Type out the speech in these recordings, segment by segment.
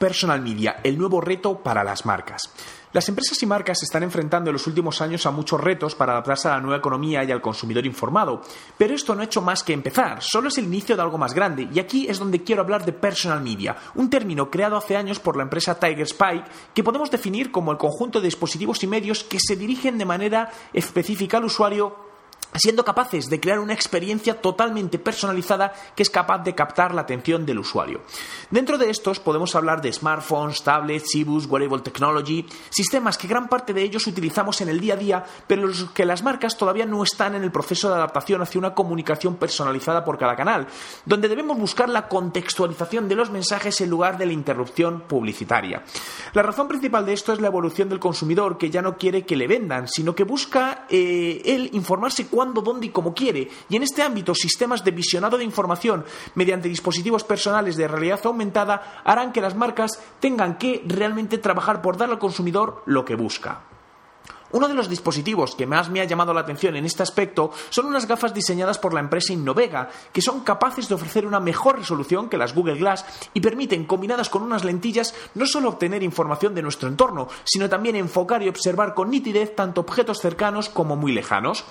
Personal Media, el nuevo reto para las marcas. Las empresas y marcas se están enfrentando en los últimos años a muchos retos para adaptarse a la nueva economía y al consumidor informado, pero esto no ha hecho más que empezar, solo es el inicio de algo más grande, y aquí es donde quiero hablar de personal media, un término creado hace años por la empresa Tiger Spike que podemos definir como el conjunto de dispositivos y medios que se dirigen de manera específica al usuario siendo capaces de crear una experiencia totalmente personalizada que es capaz de captar la atención del usuario. Dentro de estos podemos hablar de smartphones, tablets, e wearable technology, sistemas que gran parte de ellos utilizamos en el día a día, pero los que las marcas todavía no están en el proceso de adaptación hacia una comunicación personalizada por cada canal, donde debemos buscar la contextualización de los mensajes en lugar de la interrupción publicitaria. La razón principal de esto es la evolución del consumidor que ya no quiere que le vendan, sino que busca eh, él informarse cuándo, dónde y cómo quiere. Y en este ámbito, sistemas de visionado de información mediante dispositivos personales de realidad aumentada harán que las marcas tengan que realmente trabajar por dar al consumidor lo que busca. Uno de los dispositivos que más me ha llamado la atención en este aspecto son unas gafas diseñadas por la empresa Innovega, que son capaces de ofrecer una mejor resolución que las Google Glass y permiten, combinadas con unas lentillas, no solo obtener información de nuestro entorno, sino también enfocar y observar con nitidez tanto objetos cercanos como muy lejanos.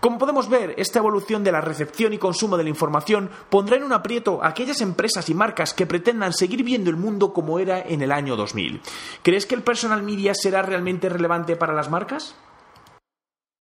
Como podemos ver, esta evolución de la recepción y consumo de la información pondrá en un aprieto a aquellas empresas y marcas que pretendan seguir viendo el mundo como era en el año 2000. ¿Crees que el personal media será realmente relevante para las marcas?